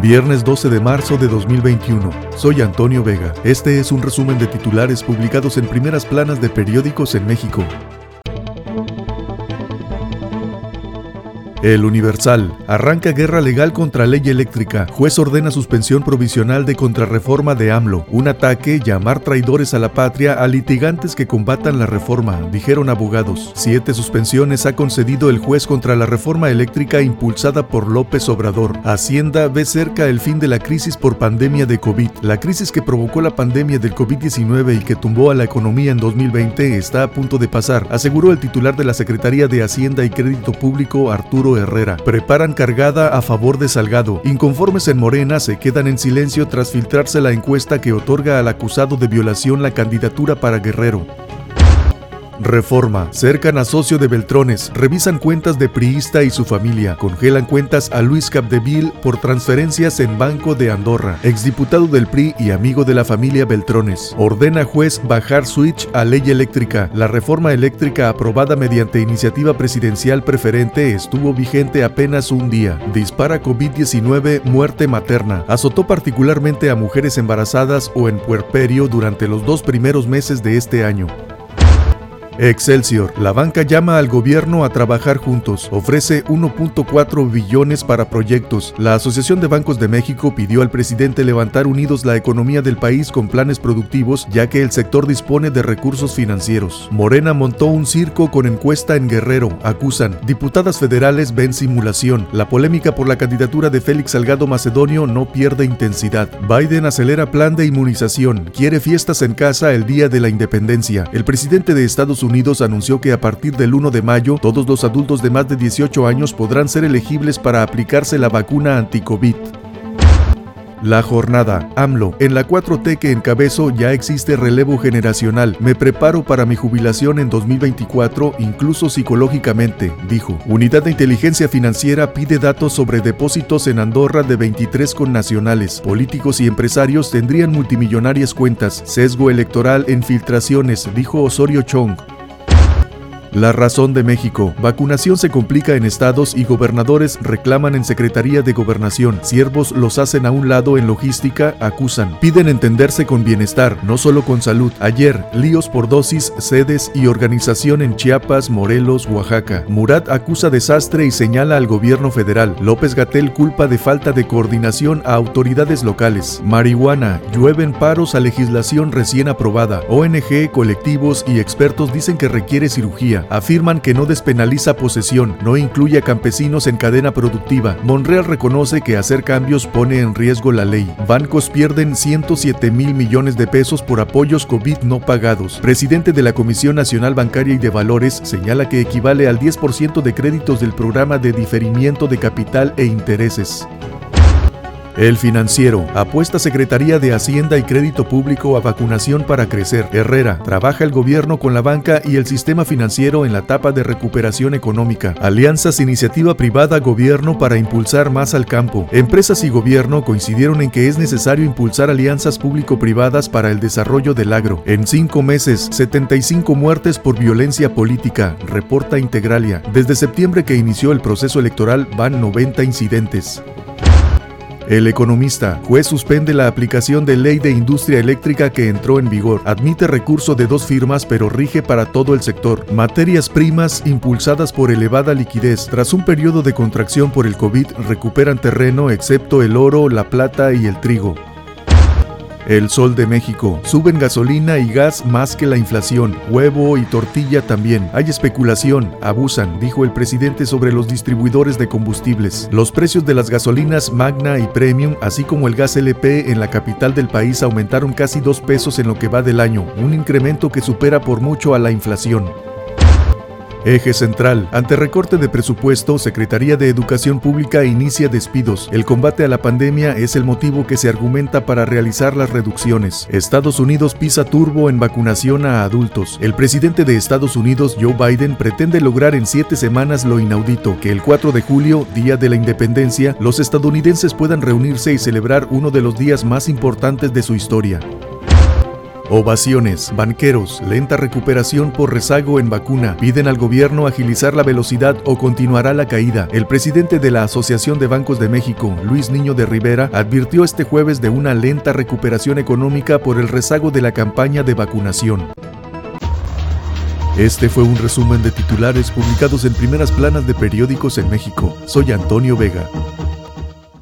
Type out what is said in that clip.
Viernes 12 de marzo de 2021. Soy Antonio Vega. Este es un resumen de titulares publicados en primeras planas de periódicos en México. El Universal. Arranca guerra legal contra ley eléctrica. Juez ordena suspensión provisional de contrarreforma de AMLO. Un ataque, llamar traidores a la patria a litigantes que combatan la reforma, dijeron abogados. Siete suspensiones ha concedido el juez contra la reforma eléctrica impulsada por López Obrador. Hacienda ve cerca el fin de la crisis por pandemia de COVID. La crisis que provocó la pandemia del COVID-19 y que tumbó a la economía en 2020 está a punto de pasar, aseguró el titular de la Secretaría de Hacienda y Crédito Público, Arturo Herrera. Preparan cargada a favor de Salgado. Inconformes en Morena se quedan en silencio tras filtrarse la encuesta que otorga al acusado de violación la candidatura para Guerrero. Reforma. Cercan a socio de Beltrones. Revisan cuentas de Priista y su familia. Congelan cuentas a Luis Capdeville por transferencias en Banco de Andorra. Exdiputado del PRI y amigo de la familia Beltrones. Ordena juez bajar switch a ley eléctrica. La reforma eléctrica aprobada mediante iniciativa presidencial preferente estuvo vigente apenas un día. Dispara COVID-19 muerte materna. Azotó particularmente a mujeres embarazadas o en puerperio durante los dos primeros meses de este año. Excelsior. La banca llama al gobierno a trabajar juntos. Ofrece 1.4 billones para proyectos. La Asociación de Bancos de México pidió al presidente levantar unidos la economía del país con planes productivos, ya que el sector dispone de recursos financieros. Morena montó un circo con encuesta en Guerrero. Acusan. Diputadas federales ven simulación. La polémica por la candidatura de Félix Salgado Macedonio no pierde intensidad. Biden acelera plan de inmunización. Quiere fiestas en casa el día de la independencia. El presidente de Estados Unidos Unidos anunció que a partir del 1 de mayo todos los adultos de más de 18 años podrán ser elegibles para aplicarse la vacuna anti-COVID. La jornada, AMLO, en la 4T que encabezo ya existe relevo generacional. Me preparo para mi jubilación en 2024, incluso psicológicamente, dijo. Unidad de Inteligencia Financiera pide datos sobre depósitos en Andorra de 23 connacionales. Políticos y empresarios tendrían multimillonarias cuentas. Sesgo electoral en filtraciones, dijo Osorio Chong. La razón de México. Vacunación se complica en estados y gobernadores reclaman en Secretaría de Gobernación. Siervos los hacen a un lado en logística, acusan. Piden entenderse con bienestar, no solo con salud. Ayer, líos por dosis, sedes y organización en Chiapas, Morelos, Oaxaca. Murat acusa desastre y señala al gobierno federal. López Gatel culpa de falta de coordinación a autoridades locales. Marihuana. Llueven paros a legislación recién aprobada. ONG, colectivos y expertos dicen que requiere cirugía afirman que no despenaliza posesión, no incluye a campesinos en cadena productiva. Monreal reconoce que hacer cambios pone en riesgo la ley. Bancos pierden 107 mil millones de pesos por apoyos COVID no pagados. Presidente de la Comisión Nacional Bancaria y de Valores señala que equivale al 10% de créditos del programa de diferimiento de capital e intereses. El financiero. Apuesta Secretaría de Hacienda y Crédito Público a vacunación para crecer. Herrera. Trabaja el gobierno con la banca y el sistema financiero en la etapa de recuperación económica. Alianzas Iniciativa Privada Gobierno para impulsar más al campo. Empresas y gobierno coincidieron en que es necesario impulsar alianzas público-privadas para el desarrollo del agro. En cinco meses, 75 muertes por violencia política, reporta Integralia. Desde septiembre que inició el proceso electoral van 90 incidentes. El economista, juez suspende la aplicación de ley de industria eléctrica que entró en vigor. Admite recurso de dos firmas pero rige para todo el sector. Materias primas impulsadas por elevada liquidez. Tras un periodo de contracción por el COVID recuperan terreno excepto el oro, la plata y el trigo. El Sol de México. Suben gasolina y gas más que la inflación. Huevo y tortilla también. Hay especulación. Abusan, dijo el presidente sobre los distribuidores de combustibles. Los precios de las gasolinas Magna y Premium, así como el gas LP en la capital del país, aumentaron casi dos pesos en lo que va del año. Un incremento que supera por mucho a la inflación. Eje central. Ante recorte de presupuesto, Secretaría de Educación Pública inicia despidos. El combate a la pandemia es el motivo que se argumenta para realizar las reducciones. Estados Unidos pisa turbo en vacunación a adultos. El presidente de Estados Unidos, Joe Biden, pretende lograr en siete semanas lo inaudito, que el 4 de julio, Día de la Independencia, los estadounidenses puedan reunirse y celebrar uno de los días más importantes de su historia. Ovaciones, banqueros, lenta recuperación por rezago en vacuna. Piden al gobierno agilizar la velocidad o continuará la caída. El presidente de la Asociación de Bancos de México, Luis Niño de Rivera, advirtió este jueves de una lenta recuperación económica por el rezago de la campaña de vacunación. Este fue un resumen de titulares publicados en primeras planas de periódicos en México. Soy Antonio Vega.